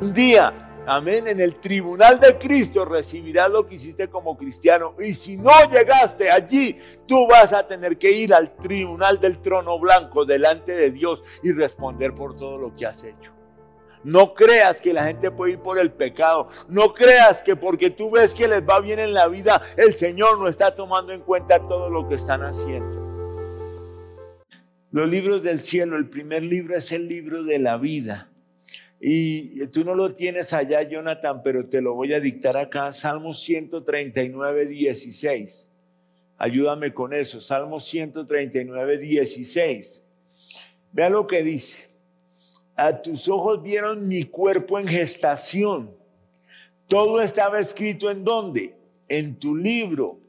Un día, amén, en el tribunal de Cristo recibirás lo que hiciste como cristiano. Y si no llegaste allí, tú vas a tener que ir al tribunal del trono blanco delante de Dios y responder por todo lo que has hecho. No creas que la gente puede ir por el pecado. No creas que porque tú ves que les va bien en la vida, el Señor no está tomando en cuenta todo lo que están haciendo. Los libros del cielo, el primer libro es el libro de la vida. Y tú no lo tienes allá, Jonathan, pero te lo voy a dictar acá. Salmo 139, 16. Ayúdame con eso. Salmo 139, 16. Vea lo que dice a tus ojos vieron mi cuerpo en gestación. Todo estaba escrito en dónde? En tu libro.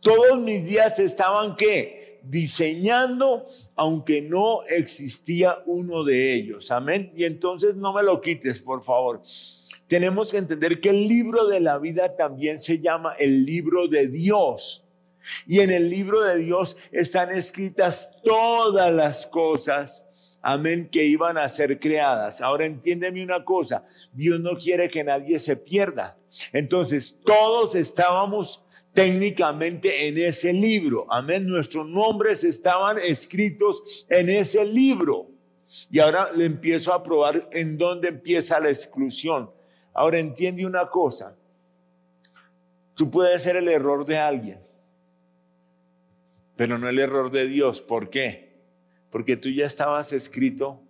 Todos mis días estaban qué? Diseñando, aunque no existía uno de ellos. Amén. Y entonces no me lo quites, por favor. Tenemos que entender que el libro de la vida también se llama el libro de Dios. Y en el libro de Dios están escritas todas las cosas amén, que iban a ser creadas. Ahora entiéndeme una cosa, Dios no quiere que nadie se pierda. Entonces, todos estábamos técnicamente en ese libro, amén, nuestros nombres estaban escritos en ese libro. Y ahora le empiezo a probar en dónde empieza la exclusión. Ahora entiende una cosa, tú puedes ser el error de alguien, pero no el error de Dios. ¿Por qué? porque tú ya estabas escrito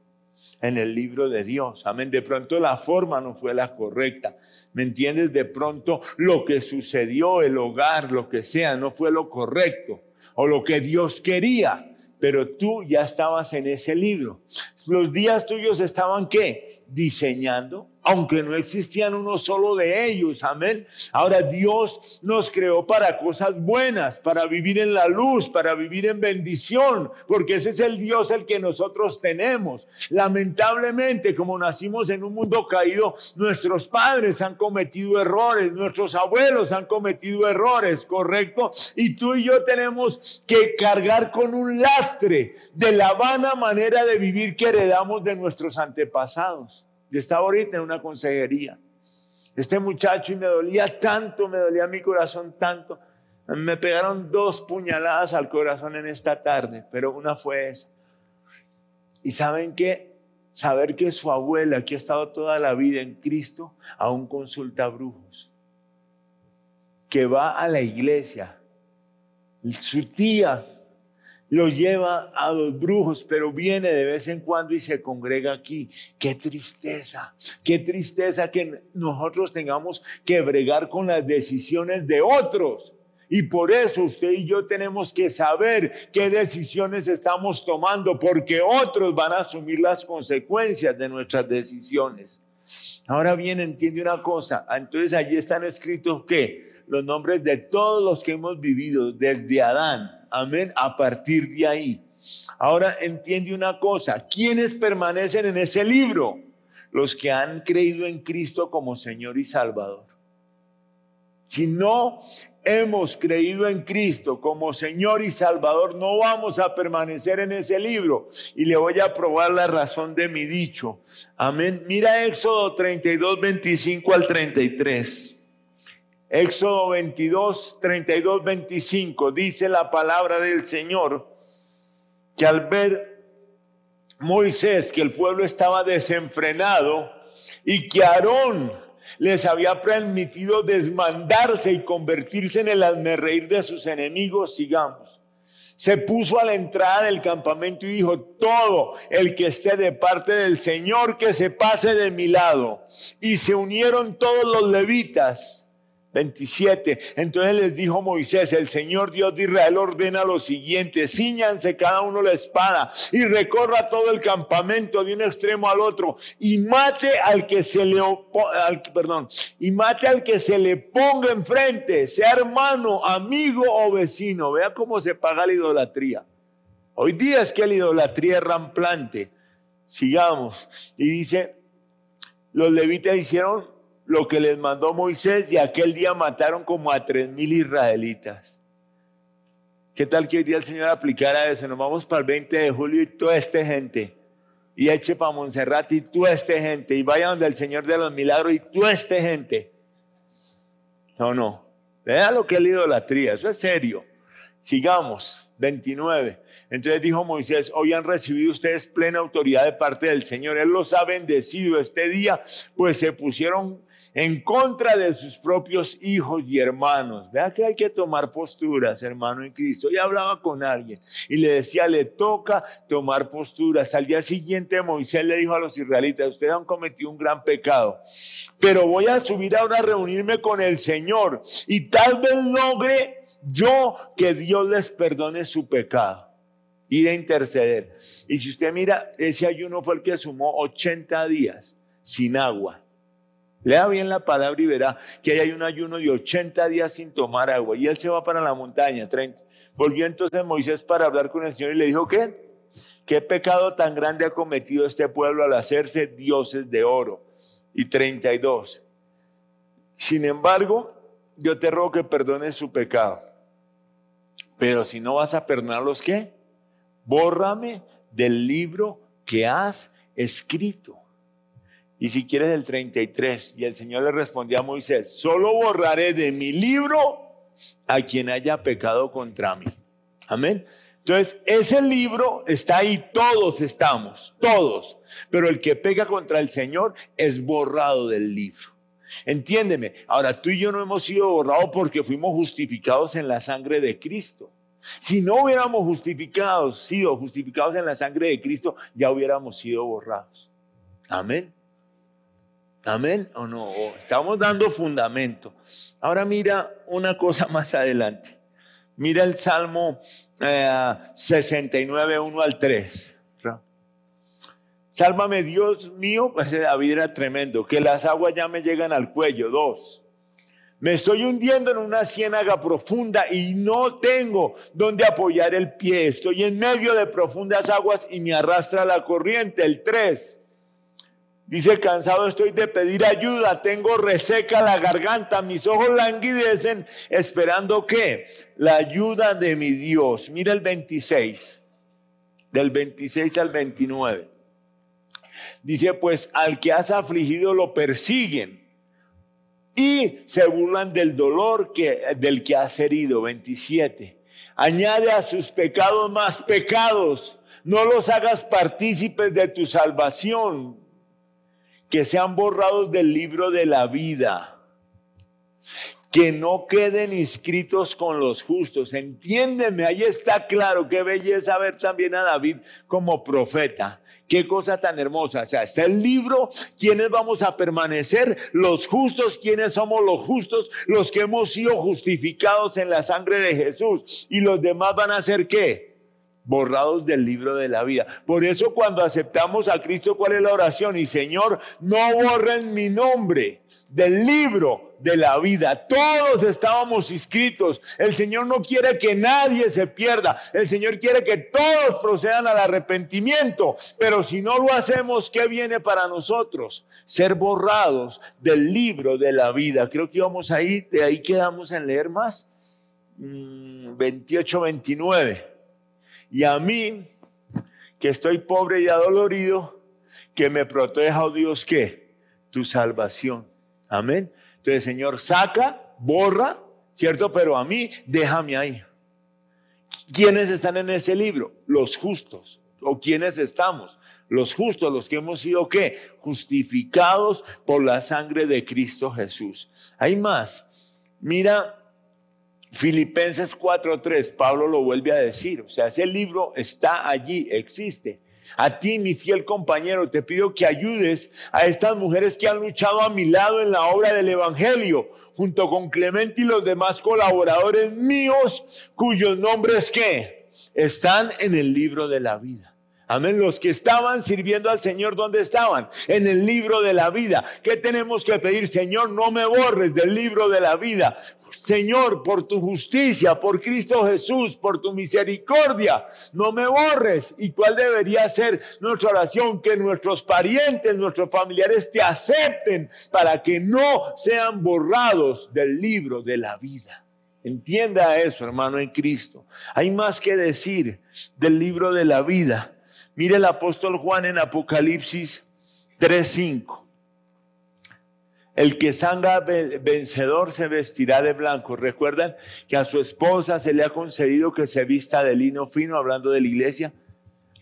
en el libro de Dios. Amén. De pronto la forma no fue la correcta. ¿Me entiendes? De pronto lo que sucedió, el hogar, lo que sea, no fue lo correcto o lo que Dios quería. Pero tú ya estabas en ese libro. Los días tuyos estaban qué? Diseñando, aunque no existían uno solo de ellos, amén. Ahora Dios nos creó para cosas buenas, para vivir en la luz, para vivir en bendición, porque ese es el Dios el que nosotros tenemos. Lamentablemente, como nacimos en un mundo caído, nuestros padres han cometido errores, nuestros abuelos han cometido errores, ¿correcto? Y tú y yo tenemos que cargar con un lastre de la vana manera de vivir que heredamos de nuestros antepasados. Yo estaba ahorita en una consejería. Este muchacho y me dolía tanto, me dolía mi corazón tanto. Me pegaron dos puñaladas al corazón en esta tarde, pero una fue esa. Y saben qué? Saber que su abuela, que ha estado toda la vida en Cristo, aún consulta brujos. Que va a la iglesia. Su tía lo lleva a los brujos, pero viene de vez en cuando y se congrega aquí. Qué tristeza, qué tristeza que nosotros tengamos que bregar con las decisiones de otros. Y por eso usted y yo tenemos que saber qué decisiones estamos tomando, porque otros van a asumir las consecuencias de nuestras decisiones. Ahora bien, entiende una cosa. Entonces allí están escritos que los nombres de todos los que hemos vivido desde Adán Amén. A partir de ahí. Ahora entiende una cosa. ¿Quiénes permanecen en ese libro? Los que han creído en Cristo como Señor y Salvador. Si no hemos creído en Cristo como Señor y Salvador, no vamos a permanecer en ese libro. Y le voy a probar la razón de mi dicho. Amén. Mira Éxodo 32, 25 al 33. Éxodo 22, 32, 25 dice la palabra del Señor que al ver Moisés que el pueblo estaba desenfrenado y que Aarón les había permitido desmandarse y convertirse en el reír de sus enemigos, sigamos. Se puso a la entrada del campamento y dijo, todo el que esté de parte del Señor, que se pase de mi lado. Y se unieron todos los levitas 27. Entonces les dijo Moisés, el Señor Dios de Israel ordena lo siguiente, ciñanse cada uno la espada y recorra todo el campamento de un extremo al otro y mate al que se le, al, perdón, y mate al que se le ponga enfrente, sea hermano, amigo o vecino. Vea cómo se paga la idolatría. Hoy día es que la idolatría es ramplante. Sigamos. Y dice, los levitas hicieron lo que les mandó Moisés y aquel día mataron como a tres mil israelitas. ¿Qué tal que hoy día el Señor aplicara eso? Nos vamos para el 20 de julio y toda esta gente y eche para Montserrat y tú este gente y vaya donde el Señor de los milagros y tú este gente. No, no. Vea lo que es la idolatría, eso es serio. Sigamos. 29. Entonces dijo Moisés, hoy han recibido ustedes plena autoridad de parte del Señor. Él los ha bendecido este día, pues se pusieron en contra de sus propios hijos y hermanos. Vea que hay que tomar posturas, hermano en Cristo. Y hablaba con alguien y le decía, le toca tomar posturas. Al día siguiente Moisés le dijo a los israelitas, ustedes han cometido un gran pecado, pero voy a subir ahora a reunirme con el Señor y tal vez logre yo que Dios les perdone su pecado. Ir a interceder. Y si usted mira, ese ayuno fue el que sumó 80 días sin agua. Lea bien la palabra y verá que hay un ayuno de 80 días sin tomar agua. Y él se va para la montaña. 30. Volvió entonces Moisés para hablar con el Señor y le dijo, ¿qué? ¿Qué pecado tan grande ha cometido este pueblo al hacerse dioses de oro? Y 32. Sin embargo, yo te ruego que perdones su pecado. Pero si no vas a perdonarlos, ¿qué? Bórrame del libro que has escrito. Y si quieres el 33, y el Señor le respondió a Moisés, solo borraré de mi libro a quien haya pecado contra mí. Amén. Entonces, ese libro está ahí, todos estamos, todos. Pero el que peca contra el Señor es borrado del libro. Entiéndeme, ahora tú y yo no hemos sido borrados porque fuimos justificados en la sangre de Cristo. Si no hubiéramos justificados, sido justificados en la sangre de Cristo, ya hubiéramos sido borrados. Amén. Amén o no. Estamos dando fundamento. Ahora mira una cosa más adelante. Mira el Salmo 69, eh, 1 al 3. Sálvame Dios mío, ese David era tremendo, que las aguas ya me llegan al cuello. Dos, me estoy hundiendo en una ciénaga profunda y no tengo donde apoyar el pie. Estoy en medio de profundas aguas y me arrastra la corriente. El tres, Dice, cansado estoy de pedir ayuda, tengo reseca la garganta, mis ojos languidecen, esperando que la ayuda de mi Dios. Mira el 26, del 26 al 29. Dice, pues al que has afligido lo persiguen y se burlan del dolor que, del que has herido. 27. Añade a sus pecados más pecados. No los hagas partícipes de tu salvación que sean borrados del libro de la vida, que no queden inscritos con los justos. Entiéndeme, ahí está claro, qué belleza ver también a David como profeta. Qué cosa tan hermosa. O sea, está el libro, ¿quiénes vamos a permanecer? Los justos, ¿quiénes somos los justos? Los que hemos sido justificados en la sangre de Jesús. Y los demás van a ser qué? Borrados del libro de la vida. Por eso cuando aceptamos a Cristo, ¿cuál es la oración? Y Señor, no borren mi nombre del libro de la vida. Todos estábamos inscritos. El Señor no quiere que nadie se pierda. El Señor quiere que todos procedan al arrepentimiento. Pero si no lo hacemos, ¿qué viene para nosotros? Ser borrados del libro de la vida. Creo que íbamos ahí, de ahí quedamos en leer más. 28, mm, 29. Y a mí, que estoy pobre y adolorido, que me proteja, oh Dios, ¿qué? Tu salvación. Amén. Entonces, Señor, saca, borra, ¿cierto? Pero a mí, déjame ahí. ¿Quiénes están en ese libro? Los justos. ¿O quiénes estamos? Los justos, los que hemos sido qué? Justificados por la sangre de Cristo Jesús. Hay más. Mira Filipenses 4:3, Pablo lo vuelve a decir, o sea, ese libro está allí, existe. A ti, mi fiel compañero, te pido que ayudes a estas mujeres que han luchado a mi lado en la obra del Evangelio, junto con Clemente y los demás colaboradores míos, cuyos nombres que están en el libro de la vida. Amén. Los que estaban sirviendo al Señor, ¿dónde estaban? En el libro de la vida. ¿Qué tenemos que pedir? Señor, no me borres del libro de la vida. Señor, por tu justicia, por Cristo Jesús, por tu misericordia, no me borres. ¿Y cuál debería ser nuestra oración? Que nuestros parientes, nuestros familiares te acepten para que no sean borrados del libro de la vida. Entienda eso, hermano, en Cristo. Hay más que decir del libro de la vida. Mire el apóstol Juan en Apocalipsis 3:5. El que salga vencedor se vestirá de blanco. Recuerdan que a su esposa se le ha concedido que se vista de lino fino, hablando de la iglesia.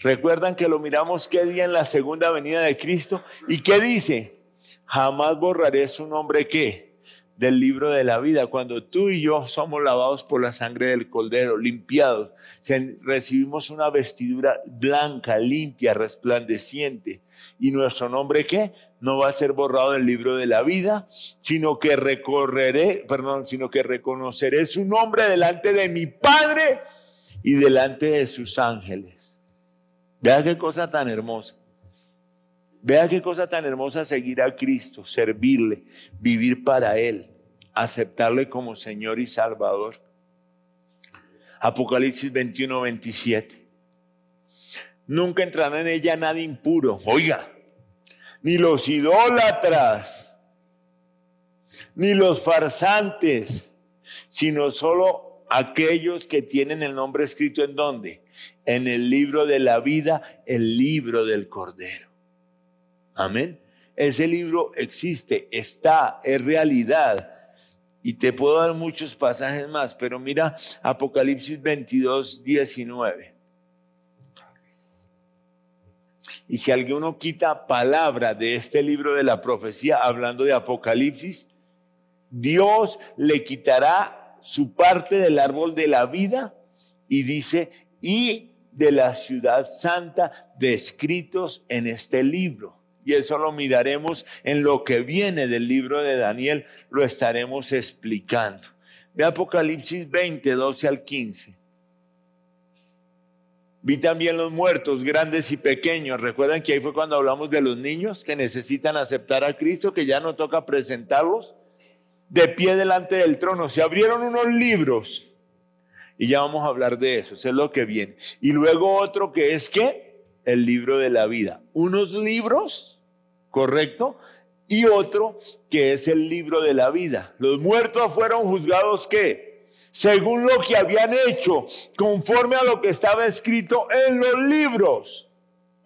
Recuerdan que lo miramos qué día en la segunda venida de Cristo. ¿Y qué dice? Jamás borraré su nombre qué? Del libro de la vida. Cuando tú y yo somos lavados por la sangre del Cordero, limpiados, recibimos una vestidura blanca, limpia, resplandeciente. ¿Y nuestro nombre qué? no va a ser borrado del libro de la vida, sino que recorreré, perdón, sino que reconoceré su nombre delante de mi Padre y delante de sus ángeles. Vea qué cosa tan hermosa. Vea qué cosa tan hermosa seguir a Cristo, servirle, vivir para Él, aceptarle como Señor y Salvador. Apocalipsis 21, 27. Nunca entrará en ella nada impuro. Oiga, ni los idólatras, ni los farsantes, sino solo aquellos que tienen el nombre escrito en dónde? En el libro de la vida, el libro del Cordero. Amén. Ese libro existe, está, es realidad. Y te puedo dar muchos pasajes más, pero mira Apocalipsis 22, 19. Y si alguno quita palabra de este libro de la profecía, hablando de Apocalipsis, Dios le quitará su parte del árbol de la vida y dice, y de la ciudad santa descritos en este libro. Y eso lo miraremos en lo que viene del libro de Daniel, lo estaremos explicando. Ve Apocalipsis 20, 12 al 15. Vi también los muertos, grandes y pequeños. Recuerdan que ahí fue cuando hablamos de los niños que necesitan aceptar a Cristo, que ya no toca presentarlos de pie delante del trono. Se abrieron unos libros y ya vamos a hablar de eso. Eso es lo que viene. Y luego otro que es que el libro de la vida. Unos libros, correcto, y otro que es el libro de la vida. Los muertos fueron juzgados qué? según lo que habían hecho, conforme a lo que estaba escrito en los libros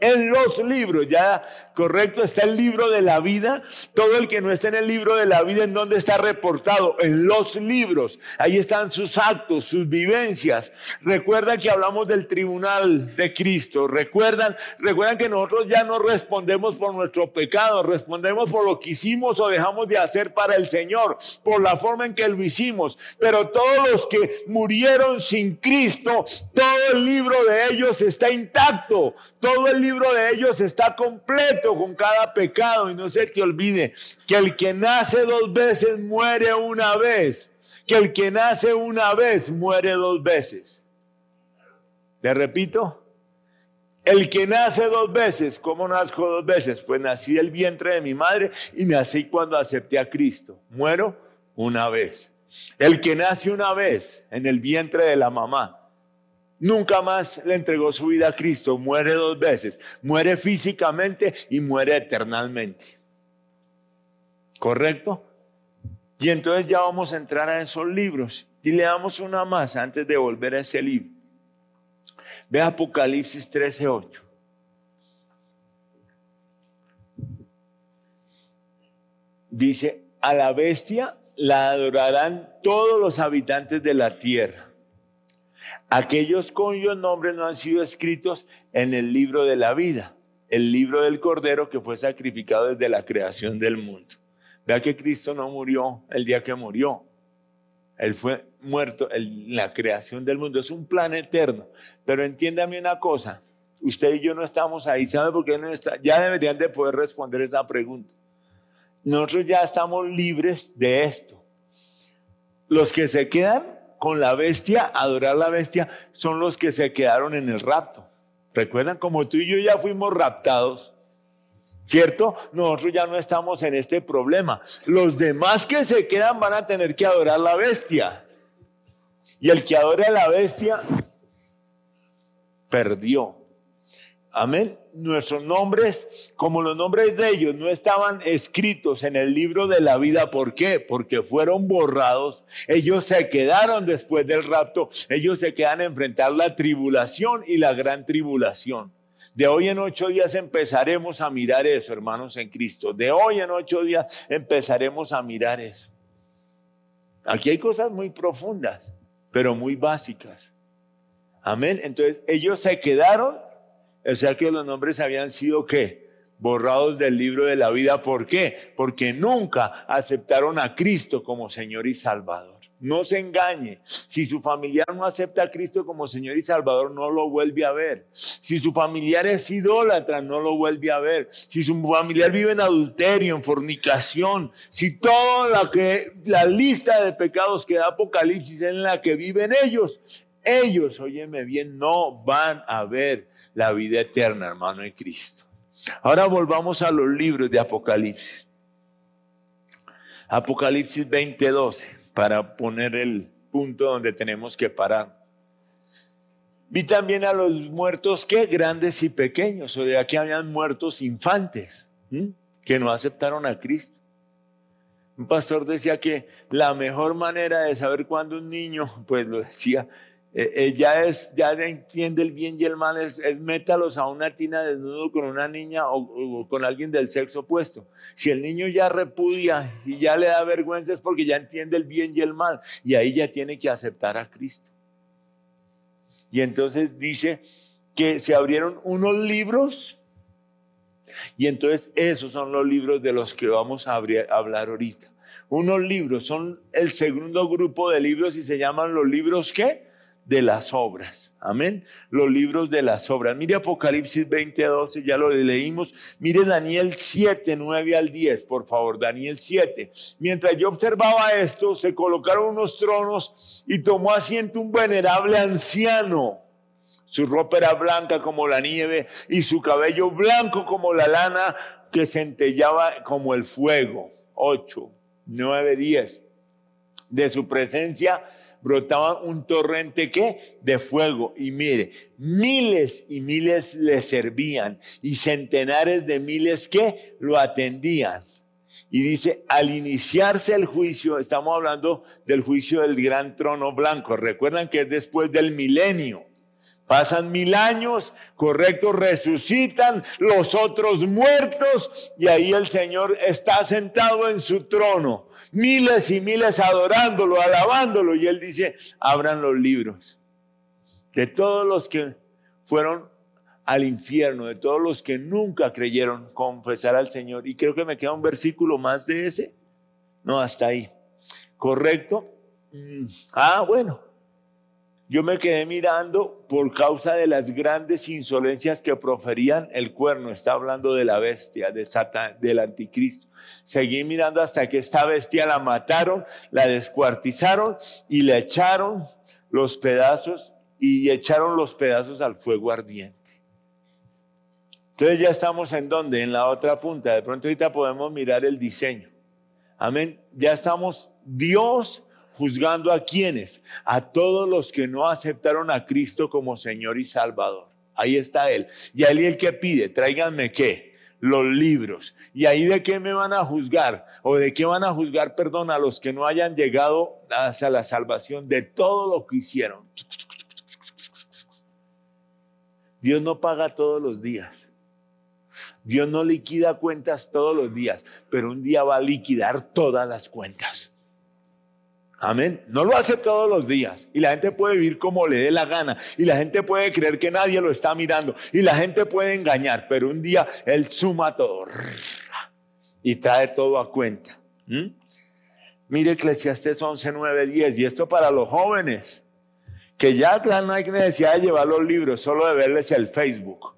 en los libros. Ya, correcto, está el libro de la vida. Todo el que no está en el libro de la vida, ¿en dónde está reportado? En los libros. Ahí están sus actos, sus vivencias. Recuerdan que hablamos del tribunal de Cristo. Recuerdan, recuerdan que nosotros ya no respondemos por nuestro pecado, respondemos por lo que hicimos o dejamos de hacer para el Señor, por la forma en que lo hicimos. Pero todos los que murieron sin Cristo, todo el libro de ellos está intacto. Todo el libro de ellos está completo con cada pecado y no se te olvide que el que nace dos veces muere una vez, que el que nace una vez muere dos veces. Le repito, el que nace dos veces, ¿cómo nazco dos veces? Pues nací del vientre de mi madre y nací cuando acepté a Cristo. Muero una vez. El que nace una vez en el vientre de la mamá Nunca más le entregó su vida a Cristo. Muere dos veces. Muere físicamente y muere eternamente. ¿Correcto? Y entonces ya vamos a entrar a esos libros. Y le damos una más antes de volver a ese libro. Ve Apocalipsis 13:8. Dice, a la bestia la adorarán todos los habitantes de la tierra aquellos cuyos nombres no han sido escritos en el libro de la vida, el libro del Cordero que fue sacrificado desde la creación del mundo. Vea que Cristo no murió el día que murió. Él fue muerto en la creación del mundo. Es un plan eterno. Pero entiéndame una cosa. Usted y yo no estamos ahí. ¿Sabe por qué no está? Ya deberían de poder responder esa pregunta. Nosotros ya estamos libres de esto. Los que se quedan con la bestia, adorar la bestia, son los que se quedaron en el rapto. ¿Recuerdan? Como tú y yo ya fuimos raptados, ¿cierto? Nosotros ya no estamos en este problema. Los demás que se quedan van a tener que adorar la bestia. Y el que adora a la bestia, perdió. Amén. Nuestros nombres, como los nombres de ellos, no estaban escritos en el libro de la vida. ¿Por qué? Porque fueron borrados. Ellos se quedaron después del rapto. Ellos se quedan a enfrentar la tribulación y la gran tribulación. De hoy en ocho días empezaremos a mirar eso, hermanos en Cristo. De hoy en ocho días empezaremos a mirar eso. Aquí hay cosas muy profundas, pero muy básicas. Amén. Entonces ellos se quedaron, o sea que los nombres habían sido qué? Borrados del libro de la vida. ¿Por qué? Porque nunca aceptaron a Cristo como Señor y Salvador. No se engañe. Si su familiar no acepta a Cristo como Señor y Salvador, no lo vuelve a ver. Si su familiar es idólatra, no lo vuelve a ver. Si su familiar vive en adulterio, en fornicación, si toda la, que, la lista de pecados que da Apocalipsis es en la que viven ellos, ellos, óyeme bien, no van a ver la vida eterna, hermano de Cristo. Ahora volvamos a los libros de Apocalipsis. Apocalipsis 20:12 para poner el punto donde tenemos que parar. Vi también a los muertos que grandes y pequeños, o sea que habían muertos infantes que no aceptaron a Cristo. Un pastor decía que la mejor manera de saber cuándo un niño, pues lo decía, eh, eh, ya, es, ya entiende el bien y el mal, es, métalos a una tina desnudo con una niña o, con alguien del sexo opuesto. Si el niño ya repudia y ya le da vergüenza es porque ya entiende el bien y el mal y ahí ya tiene que aceptar a Cristo. Y entonces dice que se abrieron unos libros y entonces esos son los libros de los que vamos a hablar ahorita. Unos libros son el segundo grupo de libros y se llaman los libros ¿qué? De las obras. Amén. Los libros de las obras. Mire Apocalipsis 20 a 12, ya lo leímos. Mire Daniel 7, 9 al 10, por favor. Daniel 7. Mientras yo observaba esto, se colocaron unos tronos y tomó asiento un venerable anciano. Su ropa era blanca como la nieve y su cabello blanco como la lana que centellaba como el fuego. 8, 9, 10. De su presencia brotaba un torrente ¿qué? de fuego. Y mire, miles y miles le servían y centenares de miles que lo atendían. Y dice, al iniciarse el juicio, estamos hablando del juicio del gran trono blanco. Recuerdan que es después del milenio. Pasan mil años, correcto, resucitan los otros muertos y ahí el Señor está sentado en su trono, miles y miles adorándolo, alabándolo y él dice, abran los libros de todos los que fueron al infierno, de todos los que nunca creyeron confesar al Señor. Y creo que me queda un versículo más de ese. No, hasta ahí. ¿Correcto? Mm, ah, bueno. Yo me quedé mirando por causa de las grandes insolencias que proferían el cuerno. Está hablando de la bestia, de Satán, del anticristo. Seguí mirando hasta que esta bestia la mataron, la descuartizaron y le echaron los pedazos y echaron los pedazos al fuego ardiente. Entonces ya estamos en donde? En la otra punta. De pronto ahorita podemos mirar el diseño. Amén. Ya estamos, Dios juzgando a quienes, a todos los que no aceptaron a Cristo como Señor y Salvador. Ahí está Él. Y ahí el que pide, tráiganme qué? Los libros. ¿Y ahí de qué me van a juzgar? ¿O de qué van a juzgar, perdón, a los que no hayan llegado hacia la salvación de todo lo que hicieron? Dios no paga todos los días. Dios no liquida cuentas todos los días, pero un día va a liquidar todas las cuentas. Amén. No lo hace todos los días. Y la gente puede vivir como le dé la gana. Y la gente puede creer que nadie lo está mirando. Y la gente puede engañar. Pero un día Él suma todo. Y trae todo a cuenta. ¿Mm? Mire Eclesiastes 11, 9, 10. Y esto para los jóvenes. Que ya no hay necesidad de llevar los libros, solo de verles el Facebook.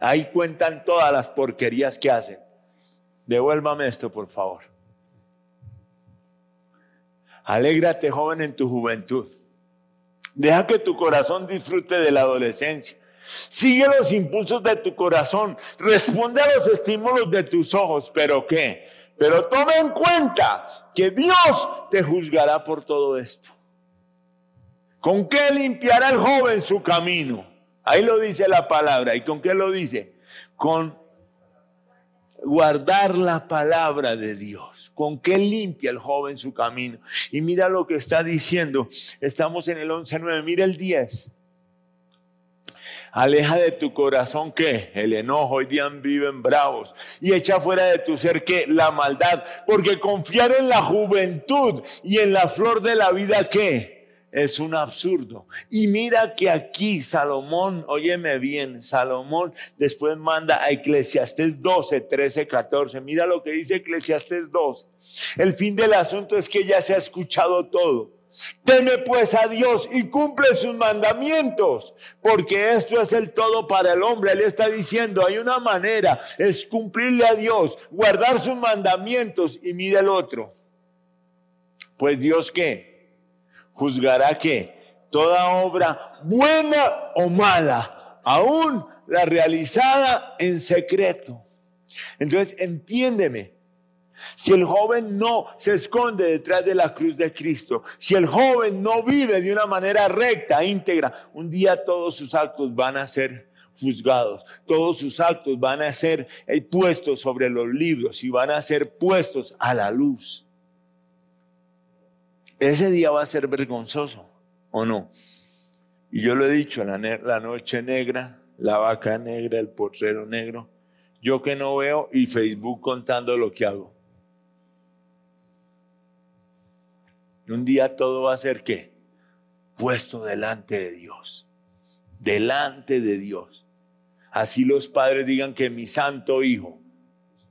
Ahí cuentan todas las porquerías que hacen. Devuélvame esto, por favor. Alégrate, joven, en tu juventud. Deja que tu corazón disfrute de la adolescencia. Sigue los impulsos de tu corazón. Responde a los estímulos de tus ojos. ¿Pero qué? Pero toma en cuenta que Dios te juzgará por todo esto. ¿Con qué limpiará el joven su camino? Ahí lo dice la palabra. ¿Y con qué lo dice? Con guardar la palabra de Dios. ¿Con qué limpia el joven su camino? Y mira lo que está diciendo. Estamos en el 11.9, mira el 10. Aleja de tu corazón que el enojo, hoy día viven bravos. Y echa fuera de tu ser que la maldad. Porque confiar en la juventud y en la flor de la vida que es un absurdo. Y mira que aquí Salomón, óyeme bien, Salomón después manda a Eclesiastés 12, 13, 14. Mira lo que dice Eclesiastés 12. El fin del asunto es que ya se ha escuchado todo. Teme pues a Dios y cumple sus mandamientos, porque esto es el todo para el hombre. Él está diciendo, hay una manera, es cumplirle a Dios, guardar sus mandamientos y mire el otro. Pues Dios qué? Juzgará que toda obra buena o mala, aún la realizada en secreto. Entonces, entiéndeme, si el joven no se esconde detrás de la cruz de Cristo, si el joven no vive de una manera recta, íntegra, un día todos sus actos van a ser juzgados, todos sus actos van a ser eh, puestos sobre los libros y van a ser puestos a la luz. Ese día va a ser vergonzoso, ¿o no? Y yo lo he dicho, la, noche negra, la vaca negra, el potrero negro, yo que no veo y Facebook contando lo que hago. un día todo va a ser qué? Puesto delante de Dios. Delante de Dios. Así los padres digan que mi santo hijo,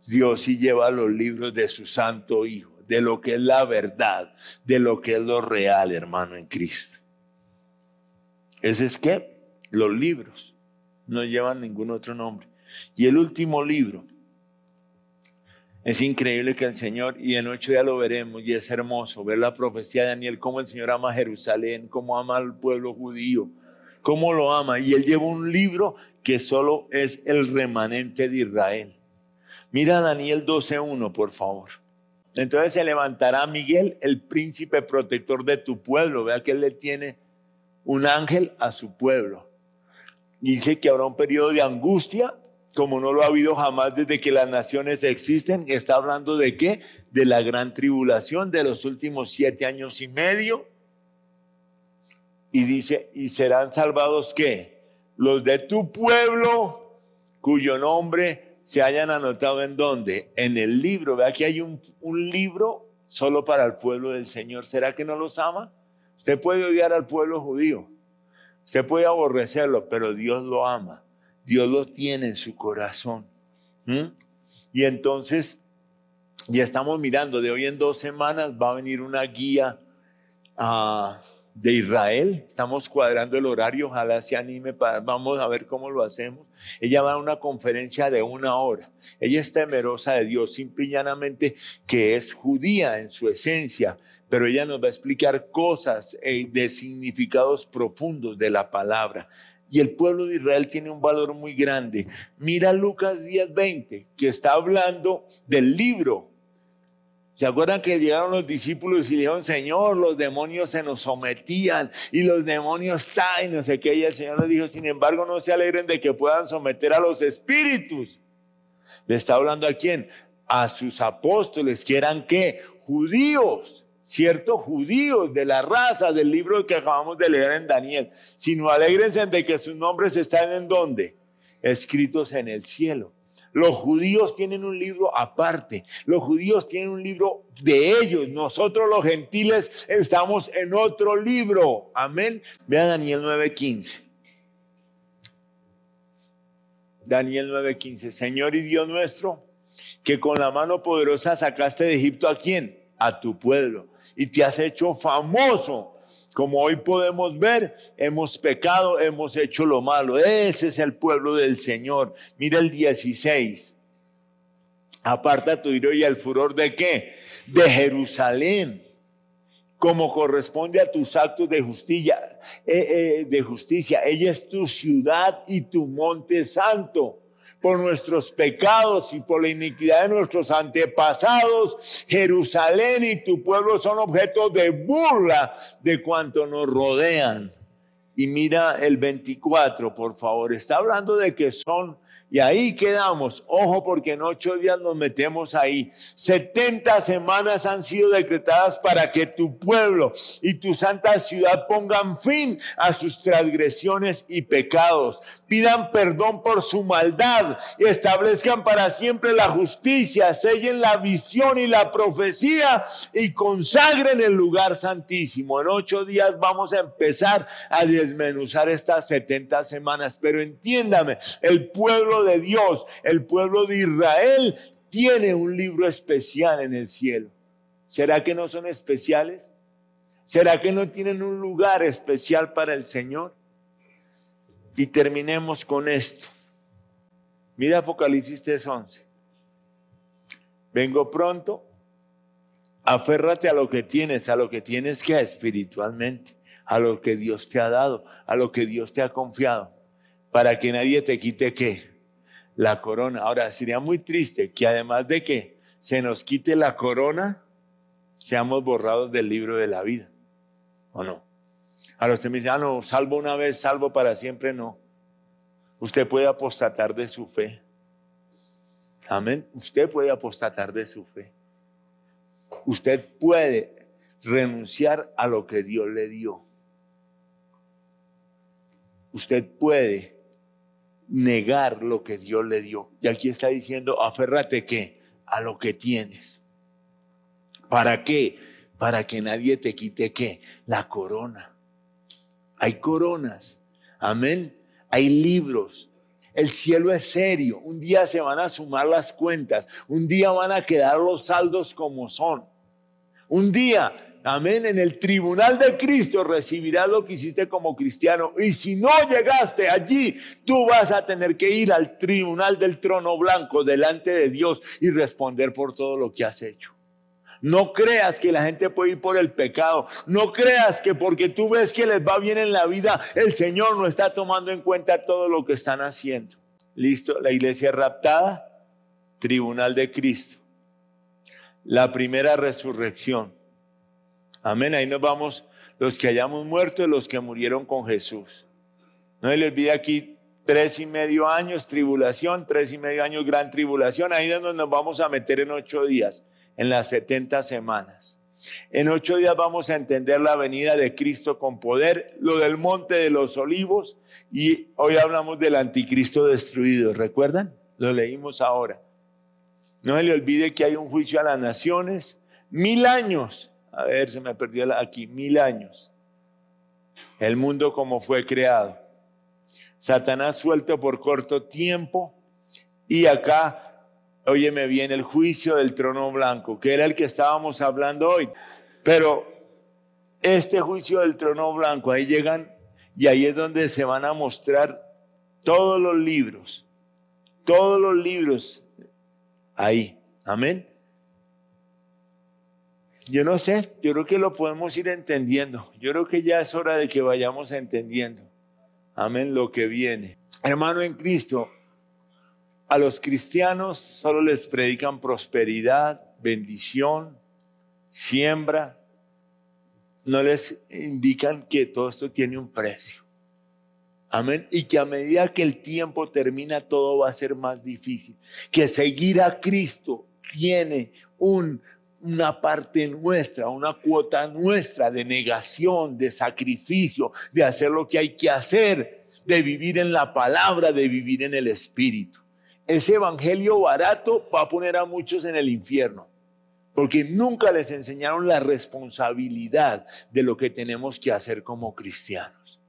Dios sí lleva los libros de su santo hijo, de lo que es la verdad, de lo que es lo real, hermano, en Cristo. Ese es que los libros no llevan ningún otro nombre. Y el último libro es increíble que el Señor, y en ocho ya lo veremos, y es hermoso ver la profecía de Daniel, cómo el Señor ama Jerusalén, cómo ama al pueblo judío, cómo lo ama. Y él lleva un libro que solo es el remanente de Israel. Mira Daniel 12.1, por favor. Entonces se levantará Miguel, el príncipe protector de tu pueblo. Vea que él le tiene un ángel a su pueblo. Dice que habrá un periodo de angustia como no lo ha habido jamás desde que las naciones existen. Está hablando de qué? De la gran tribulación de los últimos siete años y medio. Y dice, ¿y serán salvados qué? Los de tu pueblo cuyo nombre se hayan anotado en dónde? En el libro. Vea que hay un, libro solo para el pueblo del Señor. ¿Será que no los ama? Usted puede odiar al pueblo judío. Usted puede aborrecerlo, pero Dios lo ama. Dios lo tiene en su corazón. Y entonces, ya estamos mirando, de hoy en dos semanas va a venir una guía ah, de Israel. Estamos cuadrando el horario, ojalá se anime, para, vamos a ver cómo lo hacemos. Ella va a una conferencia de una hora. Ella es temerosa de Dios, simple y llanamente que es judía en su esencia, pero ella nos va a explicar cosas eh, de significados profundos de la palabra y el pueblo de Israel tiene un valor muy grande. Mira Lucas 10:20, que está hablando del libro. ¿Se acuerdan que llegaron los discípulos y dijeron, Señor, los demonios se nos sometían y los demonios está y no sé qué? Y el Señor les dijo, sin embargo, no se alegren de que puedan someter a los espíritus. Le está hablando a quién? A sus apóstoles, que eran qué? Judíos ciertos judíos de la raza del libro que acabamos de leer en Daniel, sino alegrense de que sus nombres están en donde? Escritos en el cielo. Los judíos tienen un libro aparte. Los judíos tienen un libro de ellos. Nosotros los gentiles estamos en otro libro. Amén. Vean Daniel 9:15. Daniel 9:15. Señor y Dios nuestro, que con la mano poderosa sacaste de Egipto a quién? A tu pueblo y te has hecho famoso. Como hoy podemos ver, hemos pecado, hemos hecho lo malo. Ese es el pueblo del Señor. Mira el 16. Aparta tu ira y el furor de qué? De Jerusalén. Como corresponde a tus actos de justicia, eh, eh, de justicia. Ella es tu ciudad y tu monte santo por nuestros pecados y por la iniquidad de nuestros antepasados, Jerusalén y tu pueblo son objetos de burla de cuanto nos rodean. Y mira el 24, por favor, está hablando de que son Y ahí quedamos. Ojo porque en ocho días nos metemos ahí. 70 semanas han sido decretadas para que tu pueblo y tu santa ciudad pongan fin a sus transgresiones y pecados. Pidan perdón por su maldad y establezcan para siempre la justicia. Sellen la visión y la profecía y consagren el lugar santísimo. En ocho días vamos a empezar a desmenuzar estas 70 semanas. Pero entiéndame, el pueblo de Dios, el pueblo de Israel, tiene un libro especial en el cielo. ¿Será que no son especiales? ¿Será que no tienen un lugar especial para el Señor? Y terminemos con esto. Mira Apocalipsis 11. Vengo pronto. Aférrate a lo que tienes, a lo que tienes que espiritualmente, a lo que Dios te ha dado, a lo que Dios te ha confiado, para que nadie te quite qué? la corona. Ahora, sería muy triste que además de que se nos quite la corona, seamos borrados del libro de la vida. ¿O no? Ahora usted me dice, ah, no, salvo una vez, salvo para siempre, no. Usted puede apostatar de su fe. Amén. Usted puede apostatar de su fe. Usted puede renunciar a lo que Dios le dio. Usted puede negar lo que Dios le dio. Y aquí está diciendo, aférrate que a lo que tienes. ¿Para qué? Para que nadie te quite qué? La corona. Hay coronas. Amén. Hay libros. El cielo es serio. Un día se van a sumar las cuentas. Un día van a quedar los saldos como son. Un día amén, en el tribunal de Cristo recibirás lo que hiciste como cristiano. Y si no llegaste allí, tú vas a tener que ir al tribunal del trono blanco delante de Dios y responder por todo lo que has hecho. No creas que la gente puede ir por el pecado. No creas que porque tú ves que les va bien en la vida, el Señor no está tomando en cuenta todo lo que están haciendo. Listo, la iglesia raptada, tribunal de Cristo. La primera resurrección Amén. Ahí nos vamos los que hayamos muerto y los que murieron con Jesús. No se le olvide aquí tres y medio años tribulación, tres y medio años gran tribulación. Ahí es donde nos vamos a meter en ocho días, en las setenta semanas. En ocho días vamos a entender la venida de Cristo con poder, lo del monte de los olivos y hoy hablamos del anticristo destruido. ¿Recuerdan? Lo leímos ahora. No se le olvide que hay un juicio a las naciones, mil años a ver, se me perdió aquí, mil años. El mundo como fue creado. Satanás suelto por corto tiempo y acá, óyeme bien, el juicio del trono blanco, que era el que estábamos hablando hoy. Pero este juicio del trono blanco, ahí llegan y ahí es donde se van a mostrar todos los libros, todos los libros ahí. Amén. Yo no sé, yo creo que lo podemos ir entendiendo. Yo creo que ya es hora de que vayamos entendiendo. Amén, lo que viene. Hermano en Cristo, a los cristianos solo les predican prosperidad, bendición, siembra. No les indican que todo esto tiene un precio. Amén. Y que a medida que el tiempo termina, todo va a ser más difícil. Que seguir a Cristo tiene un una parte nuestra, una cuota nuestra de negación, de sacrificio, de hacer lo que hay que hacer, de vivir en la palabra, de vivir en el Espíritu. Ese evangelio barato va a poner a muchos en el infierno, porque nunca les enseñaron la responsabilidad de lo que tenemos que hacer como cristianos.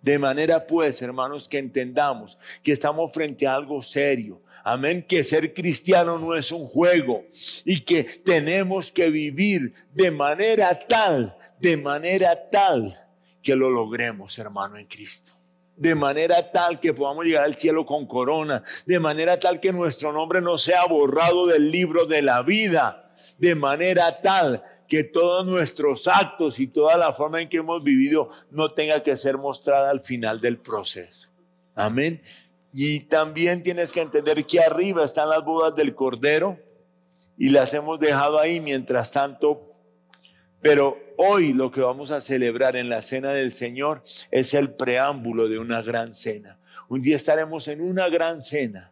De manera pues, hermanos, que entendamos que estamos frente a algo serio, Amén, que ser cristiano no es un juego y que tenemos que vivir de manera tal, de manera tal que lo logremos, hermano, en Cristo. De manera tal que podamos llegar al cielo con corona, de manera tal que nuestro nombre no sea borrado del libro de la vida, de manera tal que todos nuestros actos y toda la forma en que hemos vivido no tenga que ser mostrada al final del proceso. Amén. Y también tienes que entender que arriba están las bodas del Cordero y las hemos dejado ahí mientras tanto. Pero hoy lo que vamos a celebrar en la cena del Señor es el preámbulo de una gran cena. Un día estaremos en una gran cena.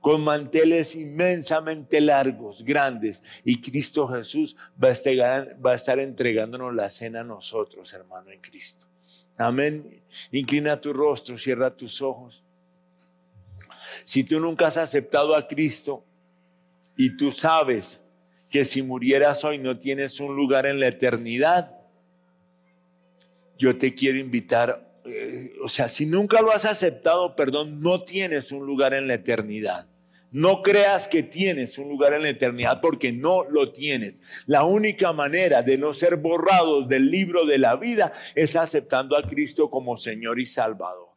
con manteles inmensamente largos, grandes, y Cristo Jesús va a, estar, va a estar entregándonos la cena a nosotros, hermano, en Cristo. Amén. Inclina tu rostro, cierra tus ojos. Si tú nunca has aceptado a Cristo y tú sabes que si murieras hoy no tienes un lugar en la eternidad, yo te quiero invitar, eh, o sea, si nunca lo has aceptado, perdón, no tienes un lugar en la eternidad. No creas que tienes un lugar en la eternidad porque no lo tienes. La única manera de no ser borrados del libro de la vida es aceptando a Cristo como Señor y Salvador.